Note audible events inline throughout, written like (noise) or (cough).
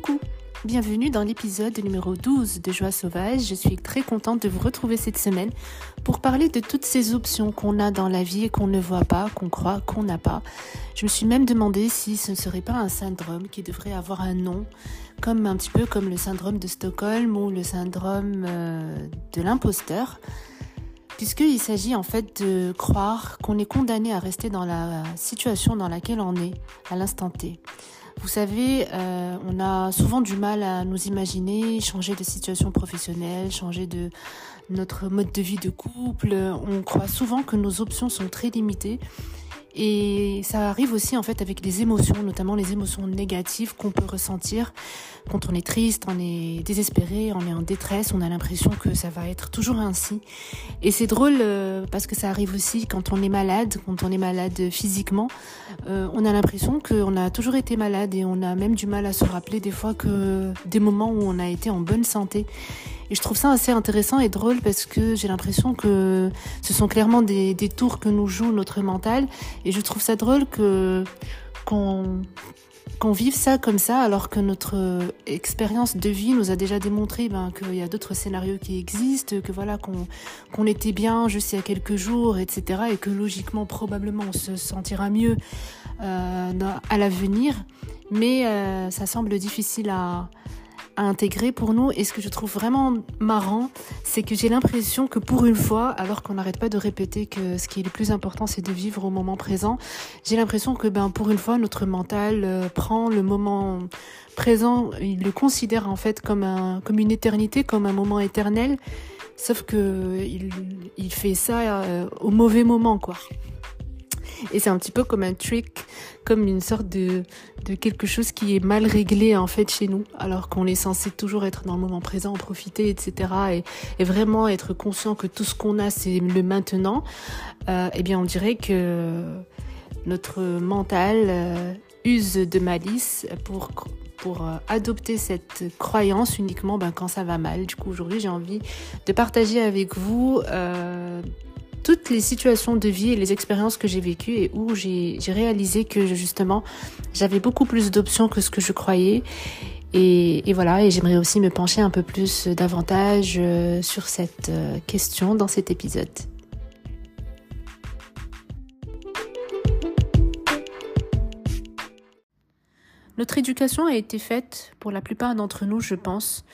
Coucou Bienvenue dans l'épisode numéro 12 de Joie Sauvage. Je suis très contente de vous retrouver cette semaine pour parler de toutes ces options qu'on a dans la vie et qu'on ne voit pas, qu'on croit qu'on n'a pas. Je me suis même demandé si ce ne serait pas un syndrome qui devrait avoir un nom, comme un petit peu comme le syndrome de Stockholm ou le syndrome euh, de l'imposteur puisqu'il s'agit en fait de croire qu'on est condamné à rester dans la situation dans laquelle on est à l'instant T. Vous savez, euh, on a souvent du mal à nous imaginer changer de situation professionnelle, changer de notre mode de vie de couple. On croit souvent que nos options sont très limitées et ça arrive aussi en fait avec les émotions, notamment les émotions négatives qu'on peut ressentir quand on est triste, on est désespéré, on est en détresse, on a l'impression que ça va être toujours ainsi. Et c'est drôle euh, parce que ça arrive aussi quand on est malade, quand on est malade physiquement, euh, on a l'impression qu'on a toujours été malade et on a même du mal à se rappeler des fois que des moments où on a été en bonne santé. Et je trouve ça assez intéressant et drôle parce que j'ai l'impression que ce sont clairement des, tours que nous joue notre mental. Et je trouve ça drôle qu'on vive ça comme ça alors que notre expérience de vie nous a déjà démontré ben, qu'il y a d'autres scénarios qui existent, que voilà qu'on qu'on était bien juste il y a quelques jours, etc. Et que logiquement probablement on se sentira mieux euh, à l'avenir. Mais euh, ça semble difficile à, à intégrer pour nous. Et ce que je trouve vraiment marrant, c'est que j'ai l'impression que pour une fois, alors qu'on n'arrête pas de répéter que ce qui est le plus important, c'est de vivre au moment présent, j'ai l'impression que ben pour une fois, notre mental euh, prend le moment présent, il le considère en fait comme un comme une éternité, comme un moment éternel. Sauf que il, il fait ça euh, au mauvais moment, quoi. Et c'est un petit peu comme un trick, comme une sorte de, quelque chose qui est mal réglé en fait chez nous, alors qu'on est censé toujours être dans le moment présent, en profiter, etc. Et, et vraiment être conscient que tout ce qu'on a, c'est le maintenant. Euh, eh bien, on dirait que notre mental euh, use de malice pour pour euh, adopter cette croyance uniquement ben, quand ça va mal. Du coup, aujourd'hui, j'ai envie de partager avec vous euh, toutes les situations de vie et les expériences que j'ai vécues et où j'ai réalisé que justement j'avais beaucoup plus d'options que ce que je croyais. Et, voilà, et j'aimerais aussi me pencher un peu plus davantage euh, sur cette euh, question dans cet épisode. Notre éducation a été faite, pour la plupart d'entre nous, je pense,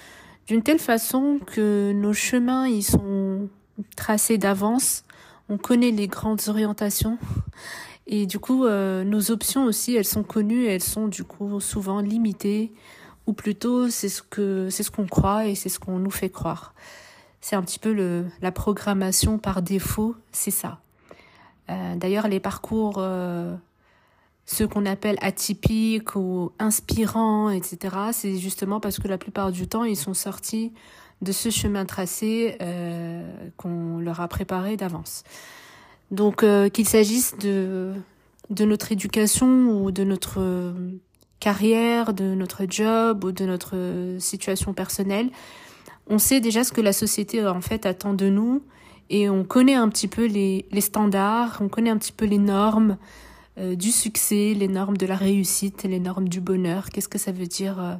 d'une telle façon que nos chemins y sont tracés d'avance on connaît les grandes orientations. Et du coup euh, nos options aussi elles sont connues elles sont du coup souvent limitées. Ou plutôt c'est ce que c'est ce qu'on croit et c'est ce qu'on nous fait croire. C'est un petit peu le la programmation par défaut c'est ça. Euh, d'ailleurs les parcours euh, ceux qu'on appelle atypiques ou inspirants, etc., c'est justement parce que la plupart du temps, ils sont sortis de ce chemin tracé euh, qu'on leur a préparé d'avance. Donc euh, qu'il s'agisse de, de notre éducation ou de notre carrière, de notre job ou de notre situation personnelle, on sait déjà ce que la société en fait attend de nous et on connaît un petit peu les, les standards, on connaît un petit peu les normes euh, du succès, les normes de la réussite, les normes du bonheur. Qu'est-ce que ça veut dire euh,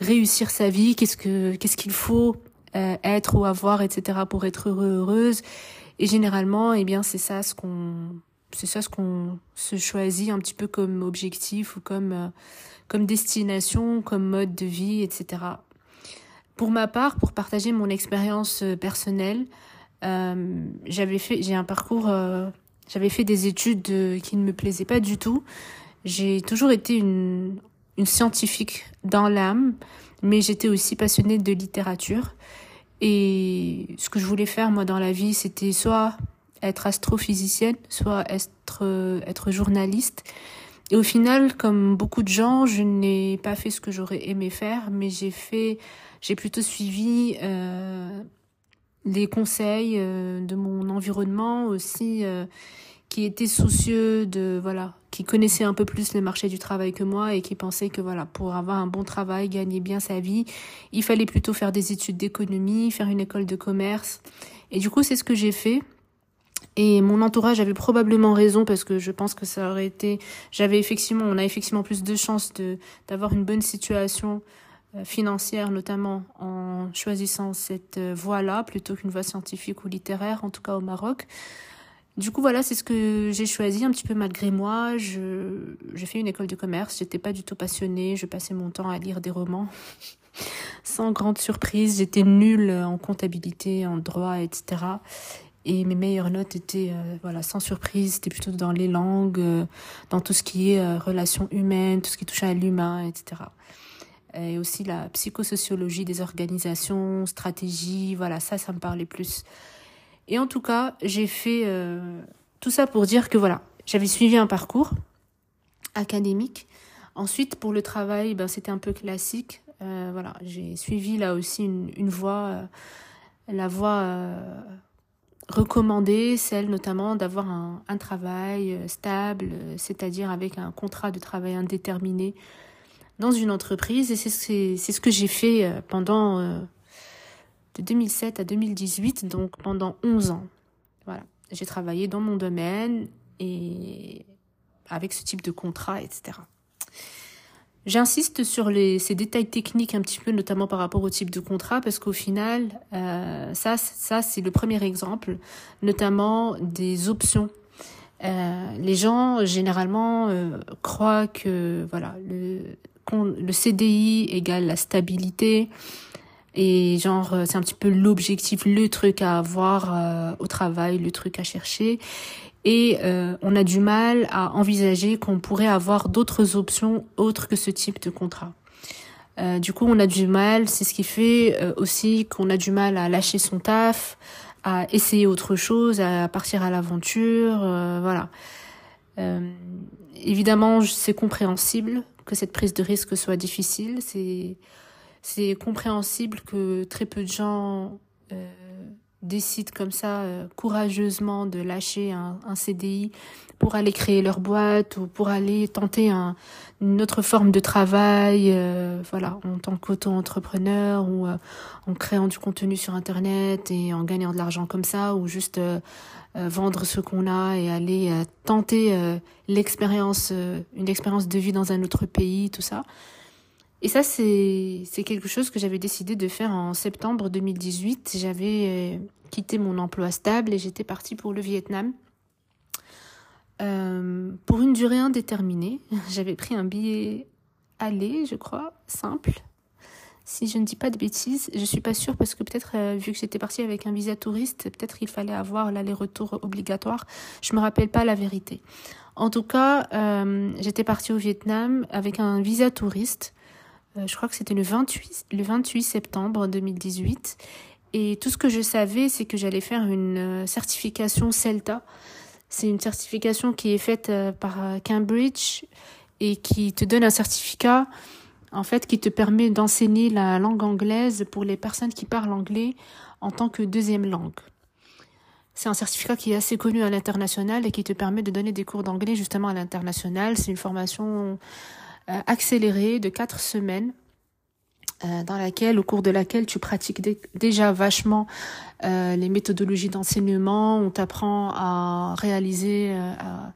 réussir sa vie? Qu'est-ce que qu'est-ce qu'il faut euh, être ou avoir, etc. pour être heureux, heureuse. Et généralement, eh bien, c'est ça ce qu'on, c'est ça ce qu'on se choisit un petit peu comme objectif ou comme, euh, comme destination, comme mode de vie, etc. Pour ma part, pour partager mon expérience euh, personnelle, euh, j'avais fait, j'ai un parcours, j'avais fait des études qui ne me plaisaient pas du tout. J'ai toujours été une, une scientifique dans l'âme, mais j'étais aussi passionnée de littérature. Et ce que je voulais faire moi dans la vie, c'était soit être astrophysicienne, soit être être journaliste. Et au final, comme beaucoup de gens, je n'ai pas fait ce que j'aurais aimé faire, mais j'ai fait, j'ai plutôt suivi euh, les conseils euh, de mon environnement aussi, euh, qui était soucieux de voilà, qui connaissait un peu plus le marché du travail que moi et qui pensait que voilà, pour avoir un bon travail, gagner bien sa vie, il fallait plutôt faire des études d'économie, faire une école de commerce. Et du coup, c'est ce que j'ai fait. Et mon entourage avait probablement raison parce que je pense que ça aurait été, j'avais effectivement, on a effectivement plus de chances de d'avoir une bonne situation financière notamment en choisissant cette voie-là plutôt qu'une voie scientifique ou littéraire, en tout cas au Maroc. Du coup, voilà, c'est ce que j'ai choisi un petit peu malgré moi. Je, j'ai fait une école de commerce. J'étais pas du tout passionnée. Je passais mon temps à lire des romans. (laughs) Sans grande surprise, j'étais nulle en comptabilité, en droit, etc. Et mes meilleures notes étaient, euh, voilà, sans surprise, c'était plutôt dans les langues, euh, dans tout ce qui est euh, relations humaines, tout ce qui touche à l'humain, etc. Et aussi la psychosociologie des organisations, stratégie, voilà, ça, ça me parlait plus. Et en tout cas, j'ai fait euh, tout ça pour dire que voilà, j'avais suivi un parcours académique. Ensuite, pour le travail, ben, c'était un peu classique. Euh, voilà, j'ai suivi là aussi une, voie, euh, la voie recommandée, celle notamment d'avoir un, travail stable, c'est-à-dire avec un contrat de travail indéterminé dans une entreprise. Et c'est ce que j'ai fait pendant de 2007 à 2018, donc pendant 11 ans. Voilà, j'ai travaillé dans mon domaine et avec ce type de contrat, etc. J'insiste sur les, ces détails techniques un petit peu, notamment par rapport au type de contrat, parce qu'au final, euh, ça, ça c'est le premier exemple, notamment des options. Euh, les gens généralement euh, croient que voilà le, le CDI égale la stabilité, et genre, euh, c'est un petit peu l'objectif, le truc à avoir euh, au travail, le truc à chercher. Et euh, on a du mal à envisager qu'on pourrait avoir d'autres options autres que ce type de contrat. Euh, du coup, on a du mal, c'est ce qui fait aussi qu'on a du mal à lâcher son taf, à essayer autre chose, à partir à l'aventure, voilà. évidemment, c'est compréhensible que cette prise de risque soit difficile, c'est c'est compréhensible que très peu de gens euh, décident comme ça euh, courageusement de lâcher un, un, CDI pour aller créer leur boîte ou pour aller tenter un, une autre forme de travail, euh, voilà, en tant qu'auto-entrepreneur ou euh, en créant du contenu sur Internet et en gagnant de l'argent comme ça ou juste euh, vendre ce qu'on a et aller tenter l'expérience, une expérience de vie dans un autre pays, tout ça. Et ça, c'est quelque chose que j'avais décidé de faire en septembre 2018. J'avais euh, quitté mon emploi stable et j'étais partie pour le Vietnam. Euh, pour une durée indéterminée. (laughs) J'avais pris un billet aller, je crois, simple. Si je ne dis pas de bêtises, je suis pas sûre parce que peut-être euh, vu que j'étais partie avec un visa touriste, peut-être il fallait avoir l'aller-retour obligatoire. Je me rappelle pas la vérité. En tout cas, j'étais partie au Vietnam avec un visa touriste je crois que c'était le 28, le 28 septembre 2018. Et tout ce que je savais, c'est que j'allais faire une euh, certification CELTA. C'est une certification qui est faite euh, par Cambridge et qui te donne un certificat, en fait, qui te permet d'enseigner la langue anglaise pour les personnes qui parlent anglais en tant que deuxième langue. C'est un certificat qui est assez connu à l'international et qui te permet de donner des cours d'anglais justement à l'international. C'est une formation euh, accélérée de quatre semaines euh, dans laquelle, au cours de laquelle tu pratiques déjà vachement euh, les méthodologies d'enseignement, on t'apprend à réaliser, à,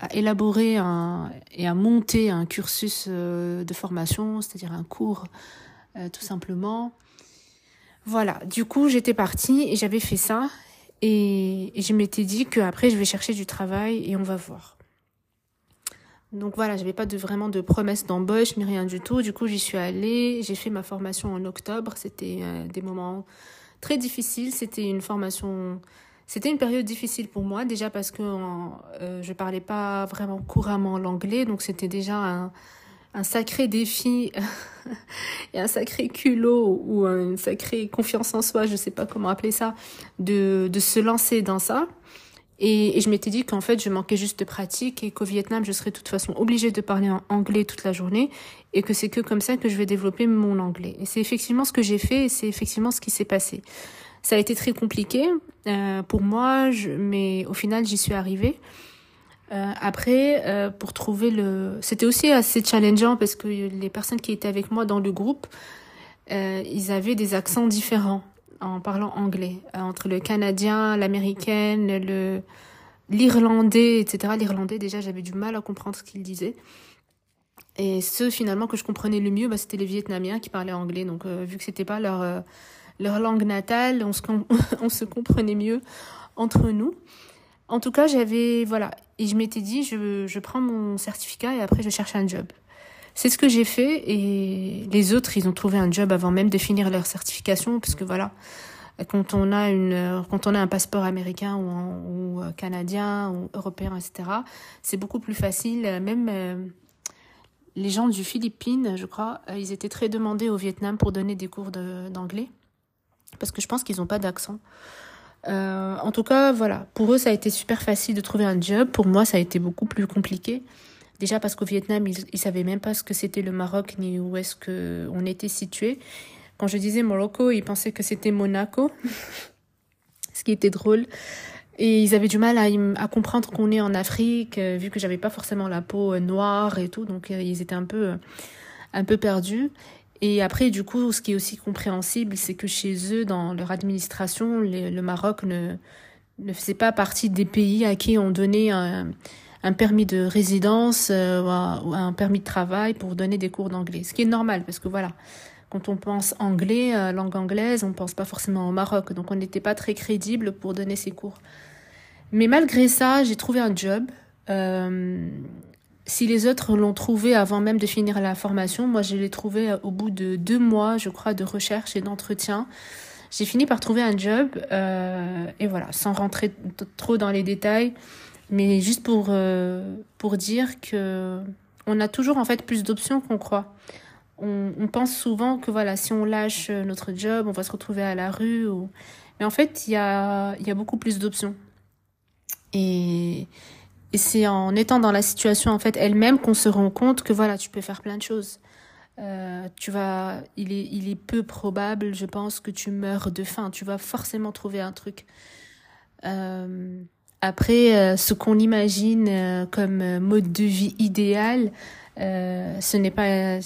à, élaborer un, et à monter un cursus de formation, c'est-à-dire un cours tout simplement. Voilà, du coup j'étais partie et j'avais fait ça et, et je m'étais dit qu'après je vais chercher du travail et on va voir. Donc voilà, j'avais pas vraiment de promesse d'embauche ni rien du tout. Du coup, j'y suis allée. J'ai fait ma formation en octobre. C'était euh, des moments très difficiles. C'était une formation. C'était une période difficile pour moi déjà parce que euh, je parlais pas vraiment couramment l'anglais, donc c'était déjà un, sacré défi (laughs) et un sacré culot ou une sacrée confiance en soi, je sais pas comment appeler ça, de se lancer dans ça. Et, je m'étais dit qu'en fait, je manquais juste de pratique et qu'au Vietnam, je serais de toute façon obligée de parler en anglais toute la journée et que c'est que comme ça que je vais développer mon anglais. Et c'est effectivement ce que j'ai fait et c'est effectivement ce qui s'est passé. Ça a été très compliqué euh, pour moi, mais au final, j'y suis arrivée. Euh, après, euh, pour trouver le... C'était aussi assez challengeant parce que les personnes qui étaient avec moi dans le groupe, ils avaient des accents différents en parlant anglais, euh, entre le canadien, l'américaine, le l'irlandais, etc. L'irlandais, déjà, j'avais du mal à comprendre ce qu'il disait. Et ceux finalement que je comprenais le mieux, bah, c'était les Vietnamiens qui parlaient anglais. Donc vu que c'était pas leur leur langue natale, on se (laughs) on se comprenait mieux entre nous. En tout cas, j'avais voilà, et je m'étais dit je je prends mon certificat et après je cherche un job. C'est ce que j'ai fait et les autres, ils ont trouvé un job avant même de finir leur certification parce que voilà, quand on a une, quand on a un passeport américain ou, ou euh, canadien ou européen, etc., c'est beaucoup plus facile. Même euh, les gens du Philippines, je crois, euh, ils étaient très demandés au Vietnam pour donner des cours d'anglais parce que je pense qu'ils n'ont pas d'accent. Euh, en tout cas, voilà, pour eux, ça a été super facile de trouver un job. Pour moi, ça a été beaucoup plus compliqué. Déjà parce qu'au Vietnam, ils, ne savaient même pas ce que c'était le Maroc ni où est-ce que on était situé. Quand je disais Morocco, ils pensaient que c'était Monaco, (laughs) ce qui était drôle. Et ils avaient du mal à, à comprendre qu'on est en Afrique, euh, vu que j'avais pas forcément la peau euh, noire et tout, donc euh, ils étaient un peu, un peu perdus. Et après, du coup, ce qui est aussi compréhensible, c'est que chez eux, dans leur administration, le Maroc ne, ne faisait pas partie des pays à qui on donnait un, un permis de résidence euh, ou un permis de travail pour donner des cours d'anglais. Ce qui est normal parce que voilà, quand on pense anglais, euh, langue anglaise, on pense pas forcément au Maroc. Donc on n'était pas très crédible pour donner ces cours. Mais malgré ça, j'ai trouvé un job. Euh, si les autres l'ont trouvé avant même de finir la formation, moi je l'ai trouvé au bout de deux mois, je crois, de recherche et d'entretien. J'ai fini par trouver un job et voilà, sans rentrer trop dans les détails. Mais juste pour, euh, pour dire que on a toujours en fait plus d'options qu'on croit. On, pense souvent que voilà, si on lâche notre job, on va se retrouver à la rue. Mais en fait, il y a, y a beaucoup plus d'options. Et, et c'est en étant dans la situation en fait elle-même qu'on se rend compte que voilà, tu peux faire plein de choses. Euh, tu vas, il est, il est peu probable, je pense, que tu meurs de faim. Tu vas forcément trouver un truc. Euh, après, euh, ce qu'on imagine euh, comme euh, mode de vie idéal, ce n'est pas.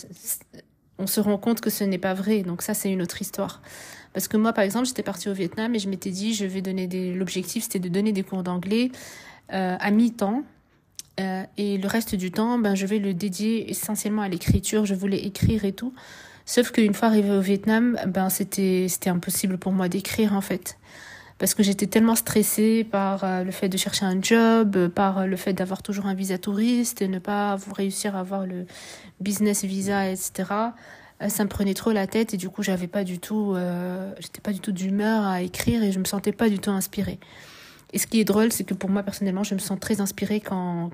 On se rend compte que ce n'est pas vrai. Donc ça, c'est une autre histoire. Parce que moi, par exemple, j'étais partie au Vietnam et je m'étais dit, je vais donner des. L'objectif, c'était de donner des cours d'anglais à mi-temps. et le reste du temps, ben, je vais le dédier essentiellement à l'écriture. Je voulais écrire et tout. Sauf qu'une fois arrivée au Vietnam, ben, c'était, c'était impossible pour moi d'écrire, en fait parce que j'étais tellement stressée par euh, le fait de chercher un job, euh, par euh, le fait d'avoir toujours un visa touriste et ne pas réussir à avoir le business visa, etc. Ça me prenait trop la tête et du coup j'avais pas du tout, euh, j'étais pas du tout d'humeur à écrire et je me sentais pas du tout inspirée. Et ce qui est drôle, c'est que pour moi personnellement, je me sens très inspirée quand,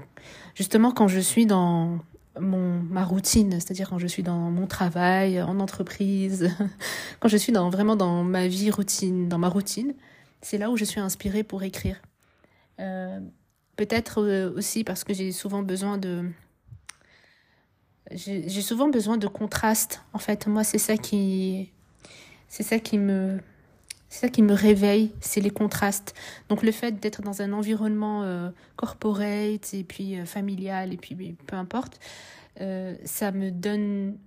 justement, quand je suis dans mon ma routine, c'est-à-dire quand je suis dans mon travail, en entreprise, (laughs) quand je suis dans vraiment dans ma vie routine, dans ma routine c'est là où je suis inspirée pour écrire. Euh, peut-être euh, aussi parce que j'ai souvent besoin de j'ai souvent besoin de contraste en fait moi c'est ça qui me réveille c'est les contrastes donc le fait d'être dans un environnement euh, corporate et puis familial et puis peu importe ça me donne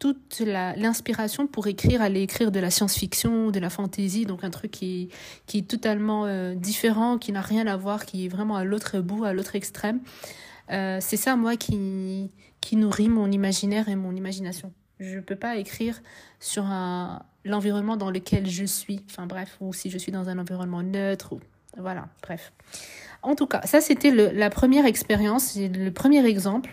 toute l'inspiration pour écrire, aller écrire de la science-fiction, de la fantasy, donc un truc qui, est totalement euh, différent, qui n'a rien à voir, qui est vraiment à l'autre bout, à l'autre extrême. Euh, c'est ça, moi, qui, nourrit mon imaginaire et mon imagination. Je ne peux pas écrire sur l'environnement dans lequel je suis, enfin bref, ou si je suis dans un environnement neutre, voilà, bref. En tout cas, ça c'était la première expérience, le premier exemple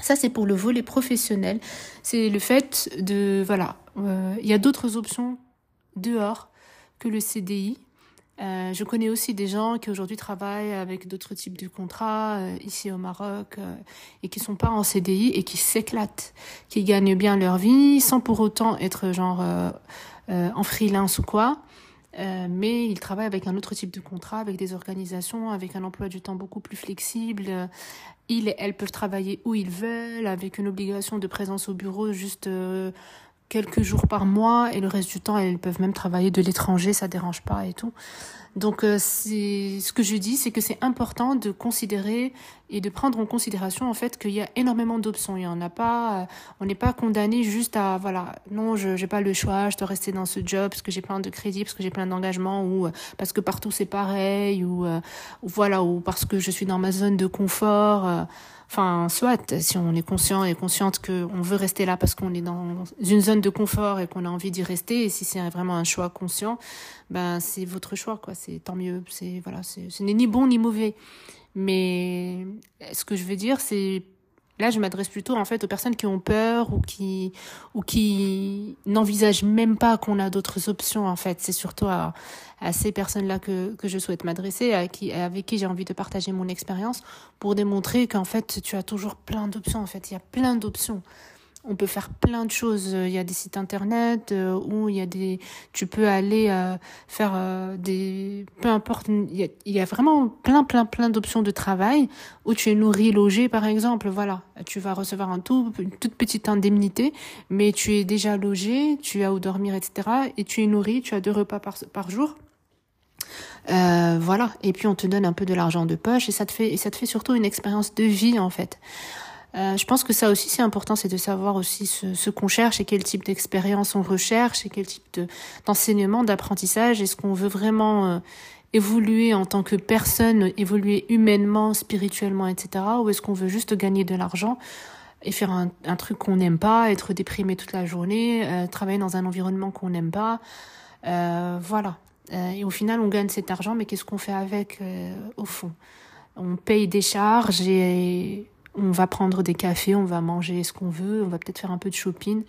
ça, c'est pour le volet professionnel. C'est le fait de, voilà, euh, il y a d'autres options dehors que le CDI. Euh, je connais aussi des gens qui aujourd'hui travaillent avec d'autres types de contrats euh, ici au Maroc euh, et qui sont pas en CDI et qui s'éclatent, qui gagnent bien leur vie sans pour autant être genre euh, en freelance ou quoi. Mais ils travaillent avec un autre type de contrat, avec des organisations, avec un emploi du temps beaucoup plus flexible, ils et elles peuvent travailler où ils veulent, avec une obligation de présence au bureau juste euh, quelques jours par mois, et le reste du temps, elles peuvent même travailler de l'étranger, ça dérange pas et tout. Donc, euh, ce que je dis, c'est que c'est important de considérer et de prendre en considération en fait qu'il y a énormément d'options. Il y en a pas, euh, on n'est pas condamné juste à voilà, non, je j'ai pas le choix, je dois rester dans ce job parce que j'ai plein de crédits, parce que j'ai plein d'engagements ou euh, parce que partout c'est pareil ou, ou, voilà ou parce que je suis dans ma zone de confort. Enfin, soit, si on est conscient et consciente qu'on veut rester là parce qu'on est dans une zone de confort et qu'on a envie d'y rester, et si c'est vraiment un choix conscient, ben c'est votre choix, quoi. C'est tant mieux. C'est voilà, ce n'est ni bon ni mauvais. Mais ce que je veux dire, c'est Là, je m'adresse plutôt en fait aux personnes qui ont peur ou qui ou qui n'envisagent même pas qu'on a d'autres options. En fait, c'est surtout à, à ces personnes-là que que je souhaite m'adresser, à qui avec qui j'ai envie de partager mon expérience pour démontrer qu'en fait tu as toujours plein d'options. En fait, il y a plein d'options on peut faire plein de choses. Il y a des sites internet euh, où il y a des, tu peux aller euh, faire euh, des, peu importe, il y, a, vraiment plein, plein, plein d'options de travail où tu es nourri, logé, par exemple. Voilà, tu vas recevoir un tout, une toute petite indemnité, mais tu es déjà logé, tu as où dormir, etc. Et tu es nourri, tu as deux repas par, par jour. voilà, et puis on te donne un peu de l'argent de poche et ça te fait et ça te fait surtout une expérience de vie en fait. Euh, je pense que ça aussi c'est important, c'est de savoir aussi ce, qu'on cherche et quel type d'expérience on recherche et quel type d'enseignement, d'apprentissage. Est-ce qu'on veut vraiment euh, évoluer en tant que personne, évoluer humainement, spirituellement, etc. Ou est-ce qu'on veut juste gagner de l'argent et faire un, un truc qu'on n'aime pas, être déprimé toute la journée, euh, travailler dans un environnement qu'on n'aime pas. voilà. et au final, on gagne cet argent, mais qu'est-ce qu'on fait avec au fond? On paye des charges et on va prendre des cafés, on va manger ce qu'on veut, on va peut-être faire un peu de shopping,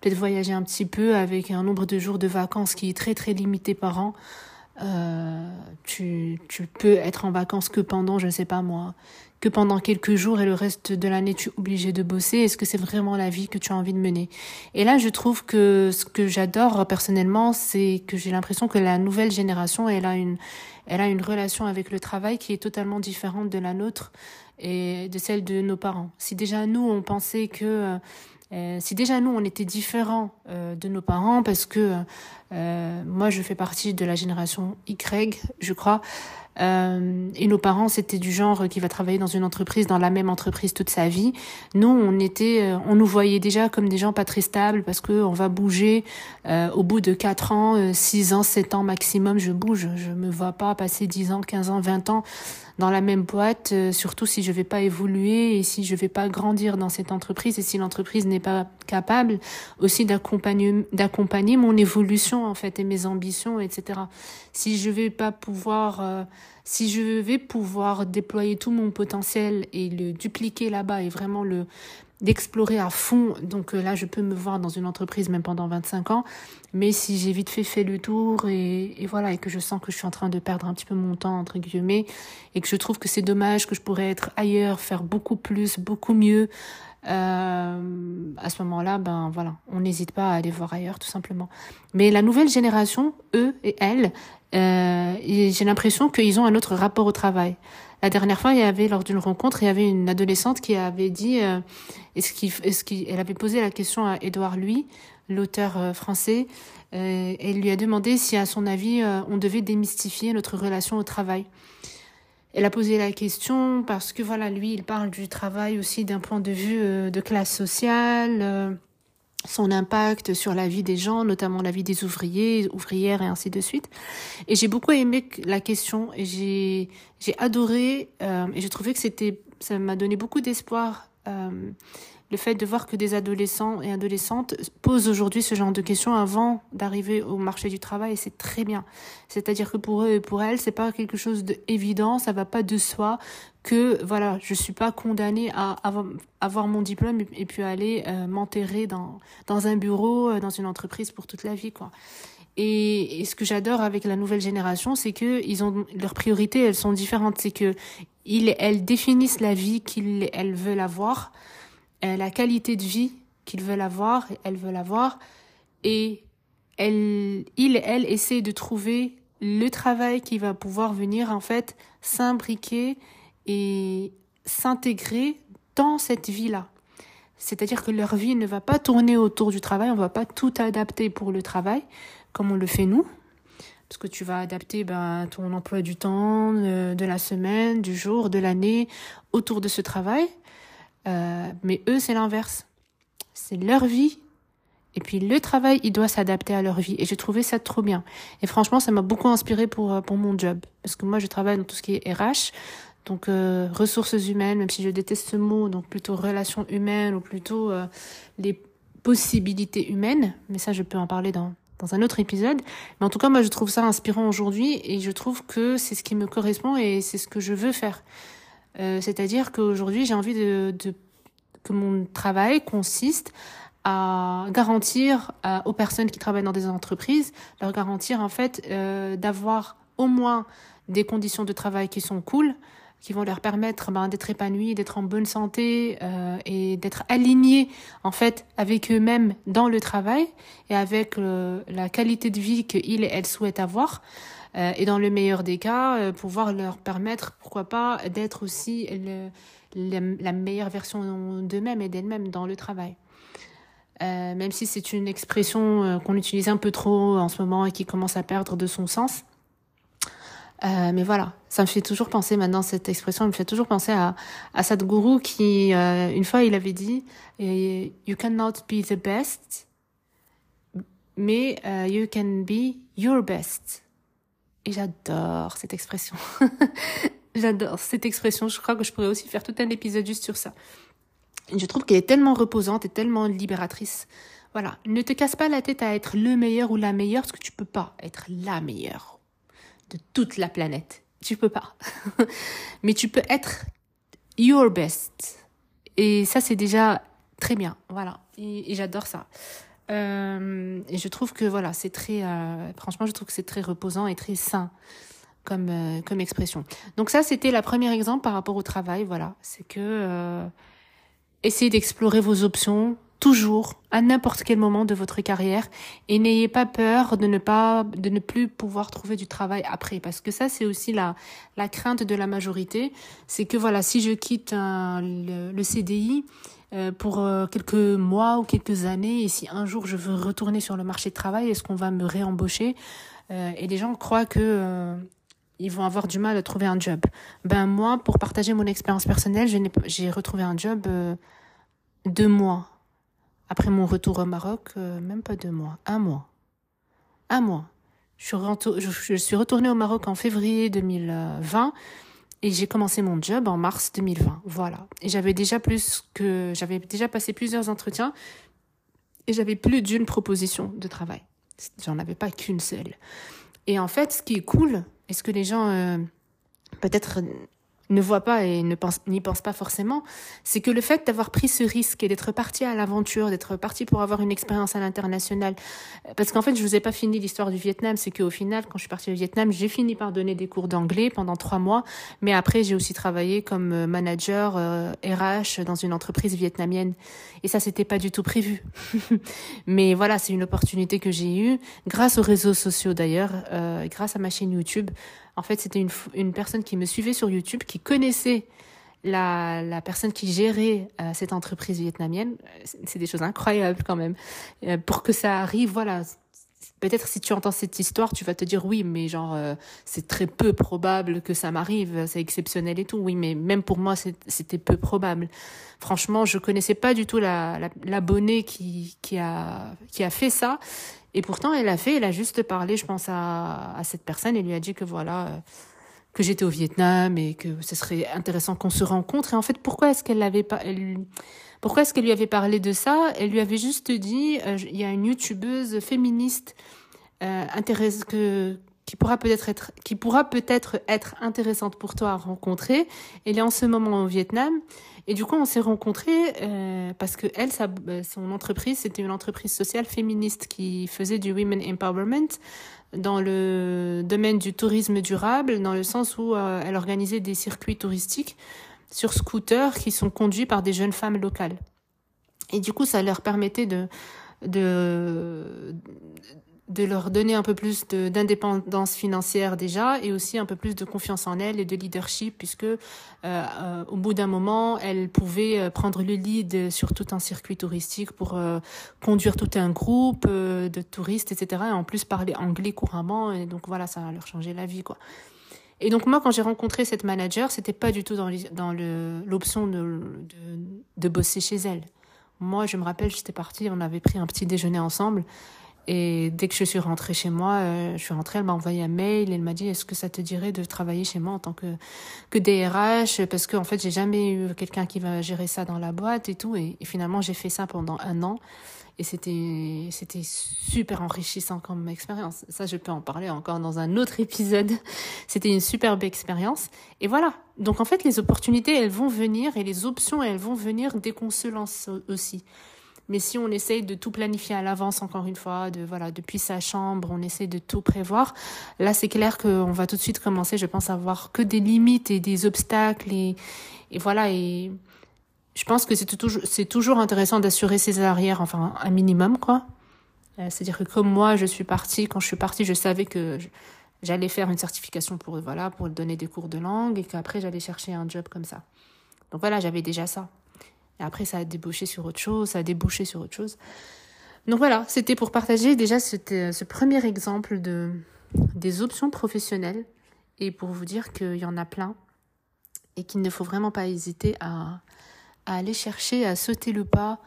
peut-être voyager un petit peu avec un nombre de jours de vacances qui est très très limité par an. Euh, tu, tu peux être en vacances que pendant, je ne sais pas moi, que pendant quelques jours et le reste de l'année tu es obligé de bosser. Est-ce que c'est vraiment la vie que tu as envie de mener? Et là, je trouve que ce que j'adore personnellement, c'est que j'ai l'impression que la nouvelle génération, elle a une, elle a une relation avec le travail qui est totalement différente de la nôtre et de celle de nos parents. Si déjà nous, on pensait que... Euh, si déjà nous, on était différents euh, de nos parents, parce que euh, moi, je fais partie de la génération Y, je crois, euh, et nos parents, c'était du genre qui va travailler dans une entreprise, dans la même entreprise toute sa vie. Nous, on était, euh, on nous voyait déjà comme des gens pas très stables parce que on va bouger euh, au bout de 4 ans, 6 ans, 7 ans maximum. Je bouge, je me vois pas passer 10 ans, 15 ans, 20 ans dans la même boîte, surtout si je vais pas évoluer et si je vais pas grandir dans cette entreprise et si l'entreprise n'est pas capable aussi d'accompagner d'accompagner mon évolution en fait et mes ambitions, etc. Si je vais pas pouvoir si je vais pouvoir déployer tout mon potentiel et le dupliquer là-bas et vraiment le d'explorer à fond, donc euh, là je peux me voir dans une entreprise même pendant 25 ans, mais si j'ai vite fait fait le tour et, et, voilà et que je sens que je suis en train de perdre un petit peu mon temps entre guillemets et que je trouve que c'est dommage que je pourrais être ailleurs, faire beaucoup plus, beaucoup mieux, euh, à ce moment-là, ben voilà, on n'hésite pas à aller voir ailleurs tout simplement. Mais la nouvelle génération, eux et elles, euh, j'ai l'impression qu'ils ont un autre rapport au travail. La dernière fois, il y avait lors d'une rencontre, il y avait une adolescente qui avait dit, euh, est-ce qu'il, est-ce qu'il, elle avait posé la question à Édouard Louis, l'auteur euh, français, euh, elle lui a demandé si, à son avis, euh, on devait démystifier notre relation au travail. Elle a posé la question parce que voilà, lui, il parle du travail aussi d'un point de vue de classe sociale son impact sur la vie des gens, notamment la vie des ouvriers, ouvrières et ainsi de suite. Et j'ai beaucoup aimé la question et j'ai j'ai adoré euh, et j'ai trouvé que c'était ça m'a donné beaucoup d'espoir euh, le fait de voir que des adolescents et adolescentes posent aujourd'hui ce genre de questions avant d'arriver au marché du travail, c'est très bien. C'est-à-dire que pour eux et pour elles, c'est pas quelque chose d'évident, ça va pas de soi que voilà, je suis pas condamnée à avoir, mon diplôme et, puis aller euh, m'enterrer dans un bureau, euh, dans une entreprise pour toute la vie, quoi. Et, ce que j'adore avec la nouvelle génération, c'est que ils ont leurs priorités, elles sont différentes. C'est que elles définissent la vie qu'ils, elles veulent avoir la qualité de vie qu'ils veulent avoir, elles veulent avoir, et elle, il, elle essaie de trouver le travail qui va pouvoir venir en fait s'imbriquer et s'intégrer dans cette vie-là. C'est-à-dire que leur vie ne va pas tourner autour du travail, on ne va pas tout adapter pour le travail comme on le fait nous, parce que tu vas adapter ben, ton emploi du temps, de, de la semaine, du jour, de l'année autour de ce travail. Euh, mais eux, c'est l'inverse. C'est leur vie. Et puis le travail, il doit s'adapter à leur vie. Et j'ai trouvé ça trop bien. Et franchement, ça m'a beaucoup inspiré pour, pour mon job. Parce que moi, je travaille dans tout ce qui est RH. Donc euh, ressources humaines, même si je déteste ce mot, donc plutôt relations humaines ou plutôt euh, les possibilités humaines. Mais ça, je peux en parler dans, dans un autre épisode. Mais en tout cas, moi, je trouve ça inspirant aujourd'hui et je trouve que c'est ce qui me correspond et c'est ce que je veux faire. Euh, C'est-à-dire qu'aujourd'hui, j'ai envie de, de, que mon travail consiste à garantir euh, aux personnes qui travaillent dans des entreprises, leur garantir en fait euh, d'avoir au moins des conditions de travail qui sont cool, qui vont leur permettre ben, d'être épanouis, d'être en bonne santé euh, et d'être alignés en fait avec eux-mêmes dans le travail et avec euh, la qualité de vie qu'ils et elles souhaitent avoir. Euh, et dans le meilleur des cas, euh, pouvoir leur permettre, pourquoi pas, d'être aussi la meilleure version d'eux-mêmes et d'elles-mêmes dans le travail. Euh, même si c'est une expression qu'on utilise un peu trop en ce moment et qui commence à perdre de son sens. Mais voilà, ça me fait toujours penser maintenant, cette expression me fait toujours penser à, à Sadhguru qui, une fois, il avait dit You cannot be the best, mais you can be your best. Et j'adore cette expression. (laughs) j'adore cette expression. Je crois que je pourrais aussi faire tout un épisode juste sur ça. Je trouve qu'elle est tellement reposante et tellement libératrice. Voilà, ne te casse pas la tête à être le meilleur ou la meilleure, parce que tu peux pas être la meilleure de toute la planète. Tu peux pas. (laughs) Mais tu peux être your best. Et ça, c'est déjà très bien. Voilà. Et, et j'adore ça. Euh, et je trouve que voilà, c'est très, euh, franchement, je trouve que c'est très reposant et très sain comme euh, comme expression. Donc ça, c'était la première exemple par rapport au travail. Voilà, c'est que essayez d'explorer vos options, toujours, à n'importe quel moment de votre carrière, et n'ayez pas peur de ne pas, de ne plus pouvoir trouver du travail après, parce que ça, c'est aussi la, la crainte de la majorité, c'est que voilà, si je quitte le, CDI, pour euh, quelques mois ou quelques années, et si un jour je veux retourner sur le marché de travail, est-ce qu'on va me réembaucher? Euh, Et les gens croient que euh, ils vont avoir du mal à trouver un job. Ben moi, pour partager mon expérience personnelle, j'ai retrouvé un job euh, deux mois après mon retour au Maroc, euh, même pas deux mois, un mois. Un mois. Je suis retournée au Maroc en février 2020 et j'ai commencé mon job en mars 2020. Voilà. Et j'avais déjà plus que, j'avais déjà passé plusieurs entretiens et j'avais plus d'une proposition de travail. J'en avais pas qu'une seule. Et en fait, ce qui est cool, et ce que les gens euh, peut-être ne voit pas et ne pense n'y pense pas forcément, c'est que le fait d'avoir pris ce risque et d'être parti à l'aventure, d'être parti pour avoir une expérience à l'international, parce qu'en fait je vous ai pas fini l'histoire du Vietnam, c'est qu'au final quand je suis partie au Vietnam, j'ai fini par donner des cours d'anglais pendant trois mois, mais après j'ai aussi travaillé comme manager euh, RH dans une entreprise vietnamienne et ça c'était pas du tout prévu, (laughs) mais voilà c'est une opportunité que j'ai eue grâce aux réseaux sociaux d'ailleurs, euh, grâce à ma chaîne YouTube. En fait, c'était une, une personne qui me suivait sur YouTube, qui connaissait la, la personne qui gérait euh, cette entreprise vietnamienne. C'est des choses incroyables quand même. Euh, pour que ça arrive, voilà. Peut-être si tu entends cette histoire, tu vas te dire oui, mais genre euh, c'est très peu probable que ça m'arrive, c'est exceptionnel et tout. Oui, mais même pour moi c'était peu probable. Franchement, je connaissais pas du tout la l'abonné la, qui qui a qui a fait ça et pourtant, elle a fait, elle a juste parlé, je pense, à, cette personne et lui a dit que voilà, euh, que j'étais au Vietnam et que ce serait intéressant qu'on se rencontre. Et en fait, pourquoi est-ce qu'elle l'avait pas, pourquoi est-ce qu'elle lui avait parlé de ça? Elle lui avait juste dit, euh, il y a une youtubeuse féministe euh, intéresse qui pourra peut-être être qui pourra peut-être être intéressante pour toi à rencontrer. Elle est en ce moment au Vietnam et du coup, on s'est rencontrés euh, parce que elle, sa, euh, son entreprise, c'était une entreprise sociale féministe qui faisait du women empowerment dans le domaine du tourisme durable, dans le sens où euh, elle organisait des circuits touristiques sur scooter qui sont conduits par des jeunes femmes locales. Et du coup, ça leur permettait de de leur donner un peu plus d'indépendance financière déjà et aussi un peu plus de confiance en elles et de leadership puisque euh, euh, au bout d'un moment elles pouvaient euh, prendre le lead sur tout un circuit touristique pour conduire tout un groupe de touristes etc et en plus parler anglais couramment et donc voilà ça leur changé la vie quoi. Et donc moi quand j'ai rencontré cette manager c'était pas du tout dans, dans l'option de, de, de bosser chez elle. Moi je me rappelle j'étais partie on avait pris un petit déjeuner ensemble et dès que je suis rentrée chez moi, euh, je suis rentrée, elle m'a envoyé un mail, elle m'a dit est-ce que ça te dirait de travailler chez moi en tant que que DRH parce qu'en en fait j'ai jamais eu quelqu'un qui va gérer ça dans la boîte et tout et, finalement j'ai fait ça pendant un an et c'était c'était super enrichissant comme expérience. Ça je peux en parler encore dans un autre épisode. (laughs) C'était une superbe expérience et voilà. Donc en fait les opportunités elles vont venir et les options elles vont venir dès qu'on se lance aussi. Mais si on essaye de tout planifier à l'avance, encore une fois, de voilà, depuis sa chambre, on essaie de tout prévoir. Là, c'est clair qu'on va tout de suite commencer, je pense, à voir que des limites et des obstacles et, voilà. Et je pense que c'est toujours, c'est toujours intéressant d'assurer ses arrières, enfin un minimum, quoi. Euh, c'est-à-dire que comme moi, je suis partie, quand je suis partie, je savais que j'allais faire une certification pour voilà, pour donner des cours de langue et qu'après j'allais chercher un job comme ça. Donc voilà, j'avais déjà ça. Et après, ça a débouché sur autre chose, ça a débouché sur autre chose. Donc voilà, c'était pour partager déjà ce premier exemple de, des options professionnelles et pour vous dire qu'il y en a plein et qu'il ne faut vraiment pas hésiter à, à, aller chercher, à sauter le pas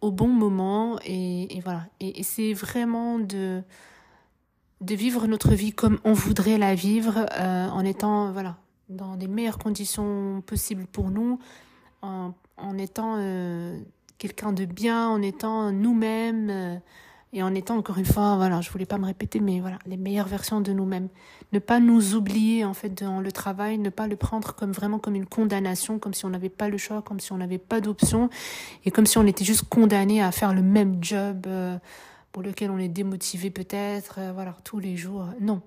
au bon moment et, voilà. Et, c'est vraiment de, de vivre notre vie comme on voudrait la vivre euh, en étant voilà dans les meilleures conditions possibles pour nous, en étant euh, quelqu'un de bien, en étant nous-mêmes euh, et en étant encore une fois, voilà, je voulais pas me répéter, mais voilà, les meilleures versions de nous-mêmes. Ne pas nous oublier en fait dans le travail, ne pas le prendre comme vraiment comme une condamnation, comme si on n'avait pas le choix, comme si on n'avait pas d'option et comme si on était juste condamné à faire le même job euh, pour lequel on est démotivé peut-être, voilà, tous les jours. Non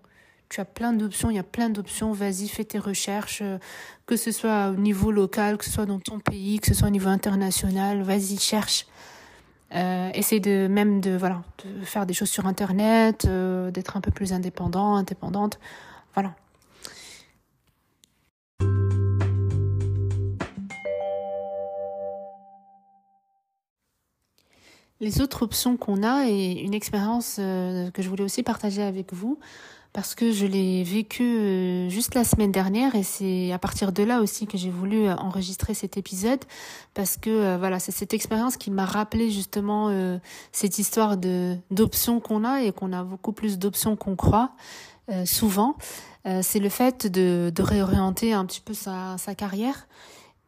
tu as plein d'options, il y a plein d'options, vas-y, fais tes recherches, euh, que ce soit au niveau local, que ce soit dans ton pays, que ce soit au niveau international, vas-y, cherche. Euh, essaye de même de voilà de faire des choses sur internet, euh, d'être un peu plus indépendant, indépendante, voilà. Les autres options qu'on a et une expérience que je voulais aussi partager avec vous, parce que je l'ai vécu euh, juste la semaine dernière et c'est à partir de là aussi que j'ai voulu euh, enregistrer cet épisode. Parce que euh, voilà c'est cette expérience qui m'a rappelé justement cette histoire de d'options qu'on a et qu'on a beaucoup plus d'options qu'on croit souvent. C'est le fait de, de réorienter un petit peu sa, sa carrière.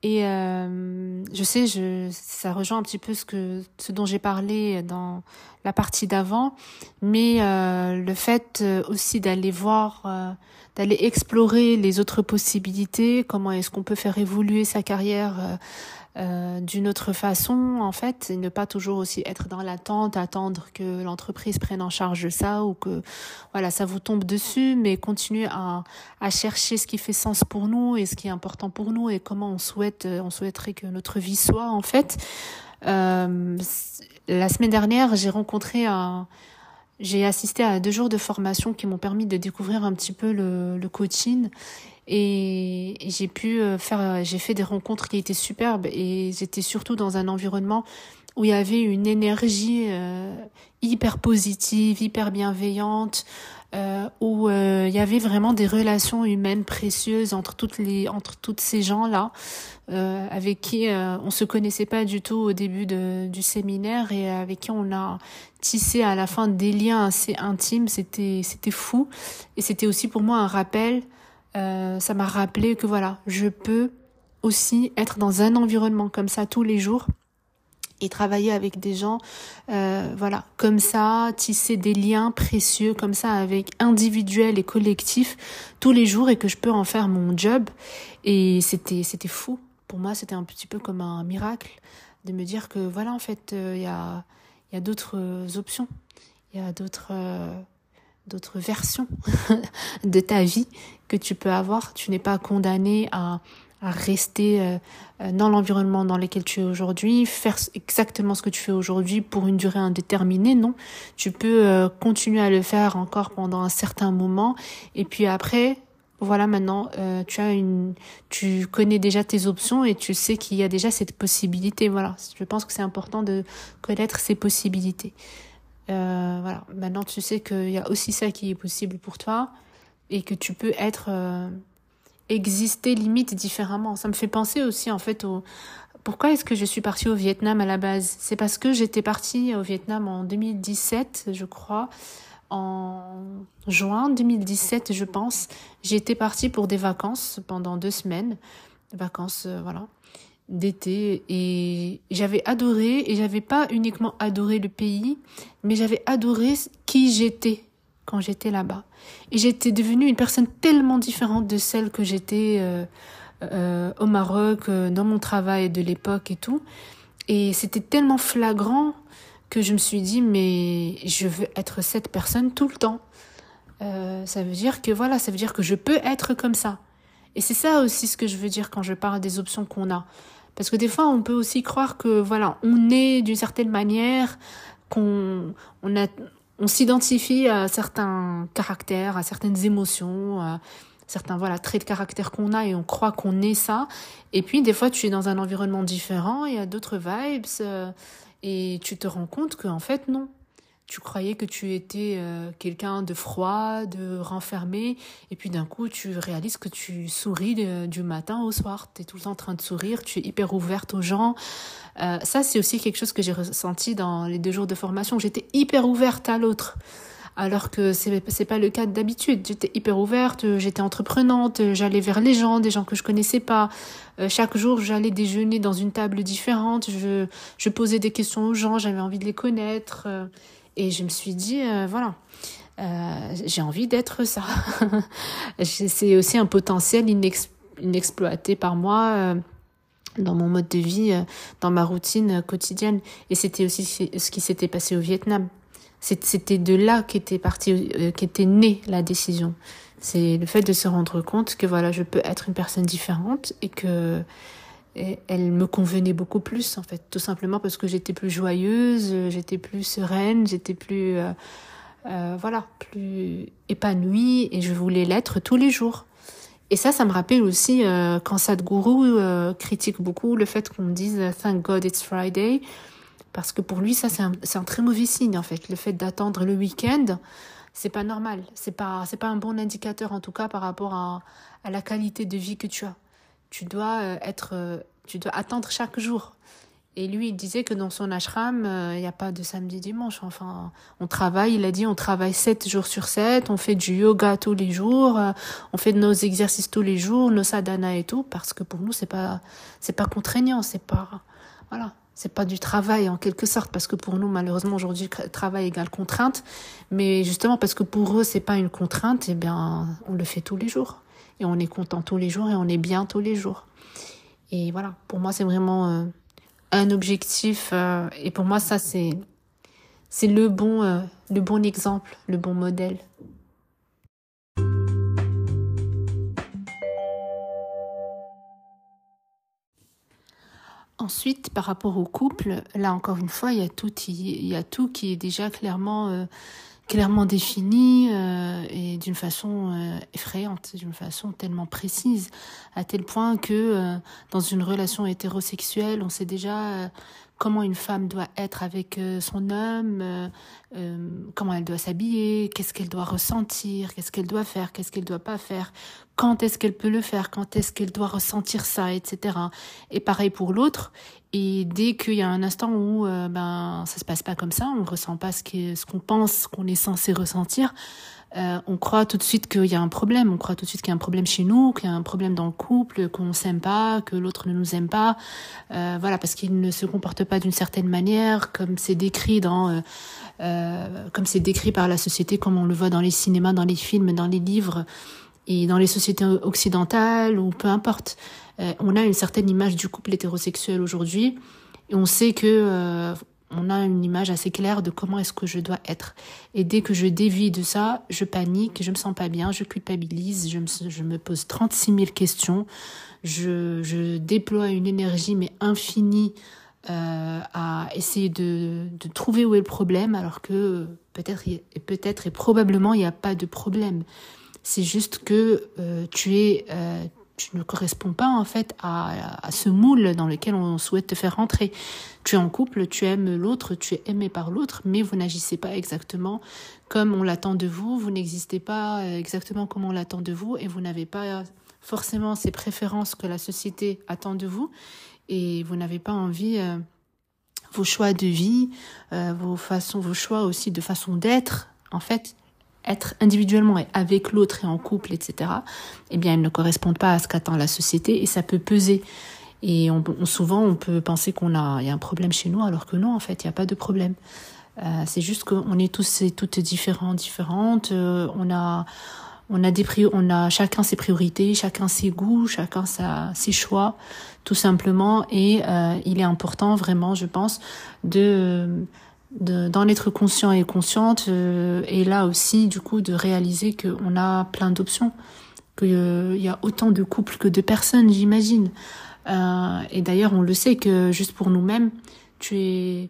Et je sais, je, ça rejoint un petit peu ce que ce dont j'ai parlé dans la partie d'avant, mais euh, le fait euh, aussi d'aller voir, euh, d'aller explorer les autres possibilités, comment est-ce qu'on peut faire évoluer sa carrière euh, euh, d'une autre façon en fait et ne pas toujours aussi être dans l'attente attendre que l'entreprise prenne en charge ça ou que voilà ça vous tombe dessus mais continuer à, à chercher ce qui fait sens pour nous et ce qui est important pour nous et comment on souhaite on souhaiterait que notre vie soit en fait euh, la semaine dernière j'ai rencontré un j'ai assisté à deux jours de formation qui m'ont permis de découvrir un petit peu le, le coaching. Et j'ai pu euh, faire j'ai fait des rencontres qui étaient superbes et j'étais surtout dans un environnement où il y avait une énergie euh, hyper positive hyper bienveillante euh, où euh, il y avait vraiment des relations humaines précieuses entre toutes les entre toutes ces gens là euh, avec qui on se connaissait pas du tout au début de, du séminaire et avec qui on a tissé à la fin des liens assez intimes c'était c'était fou et c'était aussi pour moi un rappel euh, ça m'a rappelé que voilà, je peux aussi être dans un environnement comme ça tous les jours et travailler avec des gens, euh, voilà, comme ça, tisser des liens précieux comme ça avec individuels et collectifs tous les jours et que je peux en faire mon job. Et c'était c'était fou. Pour moi, c'était un petit peu comme un miracle de me dire que voilà, en fait, il euh, y a il y a d'autres options, il y a d'autres euh, versions (laughs) de ta vie que tu peux avoir. Tu n'es pas condamné à, rester euh, euh, dans l'environnement dans lequel tu es aujourd'hui, faire exactement ce que tu fais aujourd'hui pour une durée indéterminée, non. Tu peux euh, continuer à le faire encore pendant un certain moment et puis après, voilà maintenant tu as une tu connais déjà tes options et tu sais qu'il y a déjà cette possibilité voilà. Je pense que c'est important de connaître ces possibilités. Voilà. Maintenant tu sais qu'il y a aussi ça qui est possible pour toi et que tu peux être exister limite différemment. Ça me fait penser aussi en fait au pourquoi est-ce que je suis partie au Vietnam à la base? C'est parce que j'étais partie au Vietnam en 2017, je crois, en juin 2017, je pense. J'étais partie pour des vacances pendant deux semaines, vacances, euh, voilà, d'été, et j'avais adoré, et j'avais pas uniquement adoré le pays, mais j'avais adoré qui j'étais quand j'étais là-bas. Et j'étais devenue une personne tellement différente de celle que j'étais euh, euh, au Maroc, dans mon travail de l'époque et tout. Et c'était tellement flagrant que je me suis dit, mais je veux être cette personne tout le temps. ça veut dire que voilà, ça veut dire que je peux être comme ça. Et c'est ça aussi ce que je veux dire quand je parle des options qu'on a. Parce que des fois, on peut aussi croire que voilà, on est d'une certaine manière, qu'on on s'identifie à certains caractères, à certaines émotions, certains voilà traits de caractère qu'on a et on croit qu'on est ça. Et puis des fois tu es dans un environnement différent, il y a d'autres vibes euh, et tu te rends compte qu'en fait non. Tu croyais que tu étais euh, quelqu'un de froid, de renfermé, et puis d'un coup tu réalises que tu souris du matin au soir. Tu es tout le temps en train de sourire, tu es hyper ouverte aux gens, euh, ça, c'est aussi quelque chose que j'ai ressenti dans les deux jours de formation. J'étais hyper ouverte à l'autre. Alors que c'est c'est pas le cas d'habitude. J'étais hyper ouverte, j'étais entreprenante, j'allais vers les gens, des gens que je connaissais pas. Euh, chaque jour, j'allais déjeuner dans une table différente. Je je posais des questions aux gens, j'avais envie de les connaître. Euh, et je me suis dit, voilà, j'ai envie d'être ça. (laughs) c'est aussi un potentiel inexploité par moi dans mon mode de vie, euh, dans ma routine quotidienne. Et c'était aussi ce qui s'était passé au Vietnam. C'était de là qu'était partie, euh, qu'était née la décision. C'est le fait de se rendre compte que voilà, je peux être une personne différente et que elle me convenait beaucoup plus en fait, tout simplement parce que j'étais plus joyeuse, j'étais plus sereine, j'étais plus euh, euh voilà, plus épanouie et je voulais l'être tous les jours. Et ça, ça me rappelle aussi euh, quand Sadhguru euh, critique beaucoup le fait qu'on dise euh, Thank God it's Friday, parce que pour lui, ça c'est un, très mauvais signe en fait. Le fait d'attendre le week-end, c'est pas normal. C'est pas pas un bon indicateur en tout cas par rapport à, la qualité de vie que tu as. Tu dois être, tu dois attendre chaque jour. Et lui, il disait que dans son ashram, il n'y a pas de samedi dimanche. Enfin, on travaille, il a dit, on travaille sept jours sur sept, on fait du yoga tous les jours, on fait nos exercices tous les jours, nos sadhanas et tout, parce que pour nous, c'est pas, c'est pas contraignant, c'est pas, voilà, c'est pas du travail en quelque sorte, parce que pour nous, malheureusement, aujourd'hui, travail égale contrainte. Mais justement, parce que pour eux, c'est pas une contrainte, eh bien, on le fait tous les jours. Et on est content tous les jours et on est bien tous les jours. Et voilà, pour moi, c'est vraiment, euh, un objectif. Euh, et pour moi, ça, c'est, c'est le bon, euh, le bon exemple, le bon modèle. Ensuite, par rapport au couple, là encore une fois, il y a tout, qui est déjà clairement euh, définie euh, et d'une façon euh, effrayante, d'une façon tellement précise, à tel point que dans une relation hétérosexuelle, on sait déjà comment une femme doit être avec son homme, comment elle doit s'habiller, qu'est-ce qu'elle doit ressentir, qu'est-ce qu'elle doit faire, qu'est-ce qu'elle doit pas faire, quand est-ce qu'elle peut le faire, quand est-ce qu'elle doit ressentir ça, etc. Et pareil pour l'autre. Et dès qu'il y a un instant où euh, ben ça se passe pas comme ça, on ressent pas ce qu'on pense qu'on est censé ressentir, euh, on croit tout de suite qu'il y a un problème, on croit tout de suite qu'il y a un problème chez nous, qu'il y a un problème dans le couple, qu'on s'aime pas, que l'autre ne nous aime pas, euh, voilà parce qu'il ne se comporte pas d'une certaine manière, comme c'est décrit dans, euh, comme c'est décrit par la société, comme on le voit dans les cinémas, dans les films, dans les livres et dans les sociétés occidentales ou peu importe. On a une certaine image du couple hétérosexuel aujourd'hui et on sait que on a une image assez claire de comment est-ce que je dois être. Et dès que je dévie de ça, je panique, je me sens pas bien, je culpabilise, je me, pose 36 000 questions, je, déploie une énergie mais infinie euh, à essayer de, de, trouver où est le problème, alors que peut-être, peut-être et probablement il n'y a pas de problème. C'est juste que euh, tu es, euh, tu ne corresponds pas en fait à, à, ce moule dans lequel on souhaite te faire rentrer. Tu es en couple, tu aimes l'autre, tu es aimé par l'autre, mais vous n'agissez pas exactement comme on l'attend de vous, vous n'existez pas exactement comme on l'attend de vous, et vous n'avez pas forcément ces préférences que la société attend de vous et vous n'avez pas envie euh, vos choix de vie, euh, vos façons, vos choix aussi de façon d'être, en fait, être individuellement et avec l'autre et en couple, etc. Eh bien, elles ne correspondent pas à ce qu'attend la société et ça peut peser. Et on, souvent, on peut penser qu'on a, y a un problème chez nous, alors que non, en fait, il n'y a pas de problème. Euh, c'est juste qu'on est tous et toutes différents, différentes. Euh, on a, on a des on a chacun ses priorités, chacun ses goûts, chacun sa, ses choix, tout simplement. Et euh, il est important vraiment, je pense, de d'en être conscient et consciente euh, et là aussi du coup de réaliser qu'on a plein d'options qu'il euh, y a autant de couples que de personnes j'imagine euh, et d'ailleurs on le sait que juste pour nous-mêmes tu es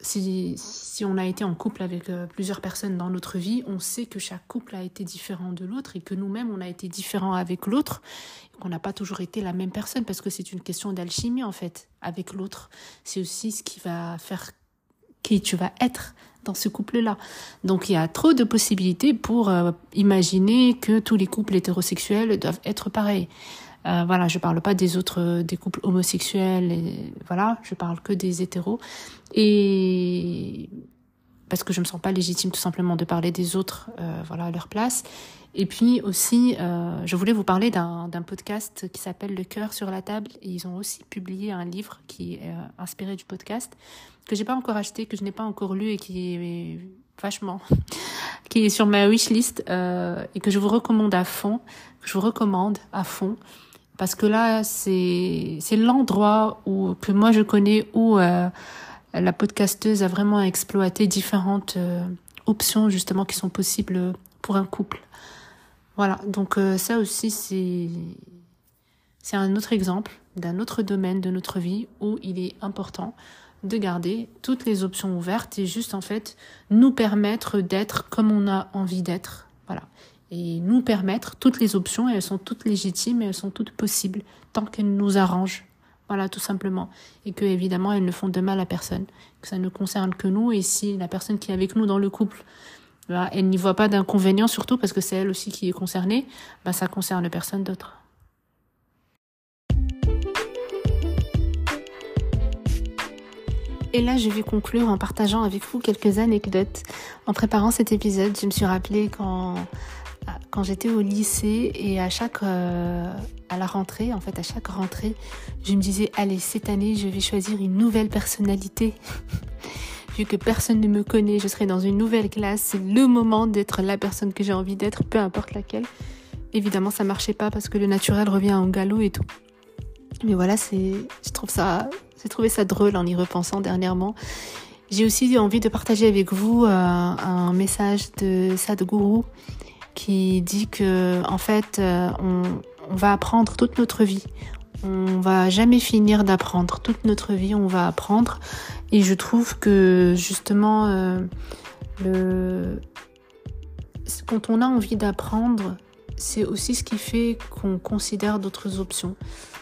si, si, on a été en couple avec plusieurs personnes dans notre vie, on sait que chaque couple a été différent de l'autre et que nous-mêmes, on a été différents avec l'autre, qu'on n'a pas toujours été la même personne parce que c'est une question d'alchimie en fait avec l'autre. C'est aussi ce qui va faire tu vas être dans ce couple-là. Donc il y a trop de possibilités pour euh, imaginer que tous les couples hétérosexuels doivent être pareils. Euh, voilà, je parle pas des autres, des couples homosexuels, et, voilà, je parle que des hétéros. Et parce que je me sens pas légitime tout simplement de parler des autres, euh, voilà, à leur place. Et puis aussi, euh, je voulais vous parler d'un podcast qui s'appelle Le cœur sur la table. Ils ont aussi publié un livre qui est euh, inspiré du podcast que j'ai pas encore acheté, que je n'ai pas encore lu et qui est vachement, (laughs) qui est sur ma wishlist euh, et que je vous recommande à fond, que je vous recommande à fond parce que là c'est c'est l'endroit où que moi je connais où euh, la podcasteuse a vraiment exploité différentes euh, options justement qui sont possibles pour un couple. Voilà, donc euh, ça aussi c'est c'est un autre exemple d'un autre domaine de notre vie où il est important de garder toutes les options ouvertes et juste en fait nous permettre d'être comme on a envie d'être. Voilà et nous permettre toutes les options, et elles sont toutes légitimes et elles sont toutes possibles, tant qu'elles nous arrangent. Voilà, tout simplement. Et que, évidemment, elles ne font de mal à personne. Que ça ne concerne que nous. Et si la personne qui est avec nous dans le couple, elle n'y voit pas d'inconvénient, surtout parce que c'est elle aussi qui est concernée, bah, ça concerne personne d'autre. Et là, je vais conclure en partageant avec vous quelques anecdotes. En préparant cet épisode, je me suis rappelé quand quand j'étais au lycée et à chaque euh, à la rentrée, en fait à chaque rentrée, je me disais allez cette année je vais choisir une nouvelle personnalité. Que personne ne me connaît, je serai dans une nouvelle classe, c'est le moment d'être la personne que j'ai envie d'être, peu importe laquelle. Évidemment, ça marchait pas parce que le naturel revient en galop et tout. Mais voilà, je trouve ça j'ai trouvé ça drôle en y repensant dernièrement. J'ai aussi envie de partager avec vous euh, un message de Sadhguru qui dit que en fait euh, on, on, va apprendre toute notre vie. On va jamais finir d'apprendre toute notre vie, on va apprendre. Et je trouve que justement euh, quand on a envie d'apprendre, c'est aussi ce qui fait qu'on considère d'autres options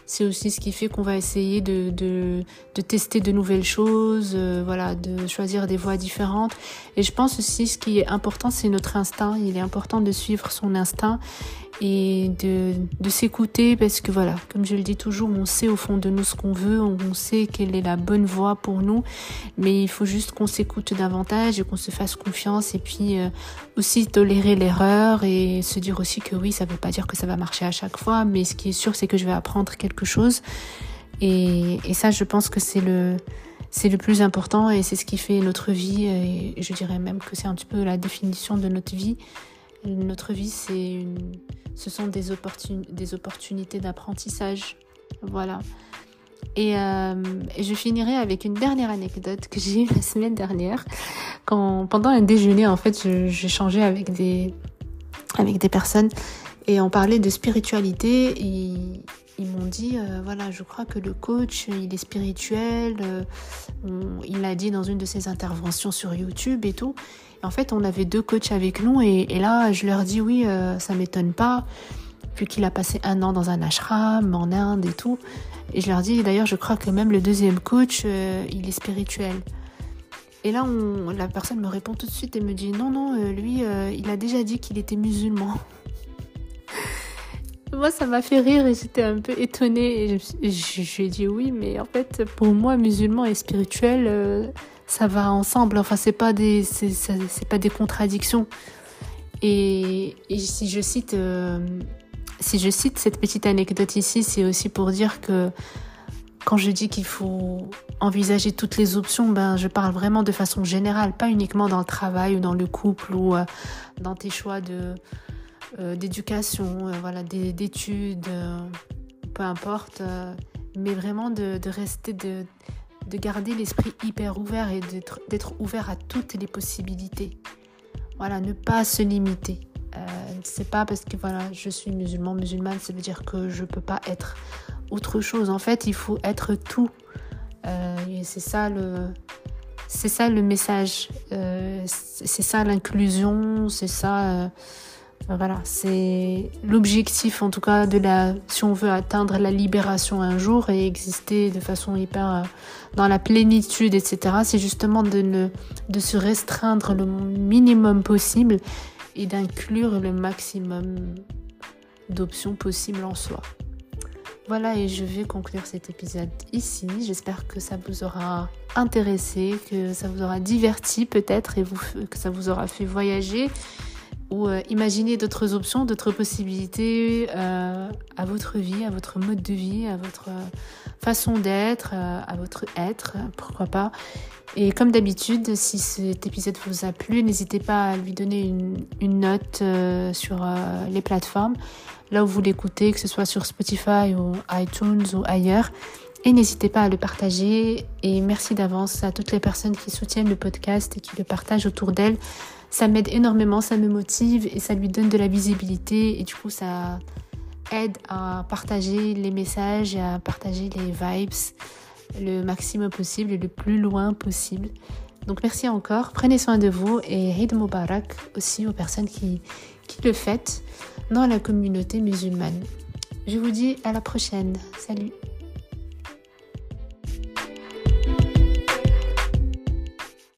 c'est aussi ce qui fait qu'on va essayer de, tester de nouvelles choses, euh, voilà, de choisir des voies différentes. Et je pense aussi ce qui est important, c'est notre instinct. Il est important de suivre son instinct et de, de s'écouter parce que voilà, comme je le dis toujours, on sait au fond de nous ce qu'on veut, on sait quelle est la bonne voie pour nous, mais il faut juste qu'on s'écoute davantage et qu'on se fasse confiance et puis euh, aussi tolérer l'erreur et se dire aussi que oui, ça veut pas dire que ça va marcher à chaque fois, mais ce qui est sûr, c'est que je vais apprendre quelque chose et, et ça, je pense que c'est le c'est le plus important et c'est ce qui fait notre vie et je dirais même que c'est un petit peu la définition de notre vie. Notre vie, c'est une... ce sont des, opportunités d'apprentissage. Voilà. Et, euh, je finirai avec une dernière anecdote que j'ai eue la semaine dernière. Quand, pendant un déjeuner, en fait, changé avec des, avec des personnes et on parlait de spiritualité. Et ils m'ont dit, euh, voilà, je crois que le coach, il est spirituel. Euh, il l'a dit dans une de ses interventions sur YouTube et tout. En fait, on avait deux coachs avec nous et, là, je leur dis, oui, euh, ça m'étonne pas, vu qu'il a passé un an dans un ashram en Inde et tout. Et je leur dis, d'ailleurs, je crois que même le deuxième coach, il est spirituel. Et là, la personne me répond tout de suite et me dit, non, non, lui, il a déjà dit qu'il était musulman. (laughs) Moi, ça m'a fait rire et j'étais un peu étonnée. Et je, lui ai dit oui, mais en fait, pour moi, musulman et spirituel, euh, ça va ensemble. Enfin, c'est pas des, c'est pas des contradictions. Et, si je cite, euh, si je cite cette petite anecdote ici, c'est aussi pour dire que quand je dis qu'il faut envisager toutes les options, ben, je parle vraiment de façon générale, pas uniquement dans le travail ou dans le couple ou euh, dans tes choix de euh, d'éducation, voilà, d'études, peu importe, mais vraiment de, rester, de, de garder l'esprit hyper ouvert et d'être ouvert à toutes les possibilités. Voilà, ne pas se limiter. c'est pas parce que voilà, je suis musulman, musulmane, ça veut dire que je peux pas être autre chose. En fait, il faut être tout. et c'est ça le, c'est ça le message. c'est ça l'inclusion. C'est ça voilà, c'est l'objectif en tout cas de la, si on veut atteindre la libération un jour et exister de façon hyper euh, dans la plénitude, etc. C'est justement de, se restreindre le minimum possible et d'inclure le maximum d'options possibles en soi. Voilà, et je vais conclure cet épisode ici. J'espère que ça vous aura intéressé, que ça vous aura diverti peut-être et que ça vous aura fait voyager ou euh, imaginez d'autres options, d'autres possibilités euh, à votre vie, à votre mode de vie, à votre euh, façon d'être, à votre être, pourquoi pas. Et comme d'habitude, si cet épisode vous a plu, n'hésitez pas à lui donner une, une note sur les plateformes, là où vous l'écoutez, que ce soit sur Spotify ou iTunes ou ailleurs. Et n'hésitez pas à le partager. Et merci d'avance à toutes les personnes qui soutiennent le podcast et qui le partagent autour d'elles ça m'aide énormément, ça me motive et ça lui donne de la visibilité et du coup ça aide à partager les messages à partager les vibes le maximum possible et le plus loin possible. Donc merci encore, prenez soin de vous et Eid Mubarak aussi aux personnes qui, qui le fêtent dans la communauté musulmane. Je vous dis à la prochaine. Salut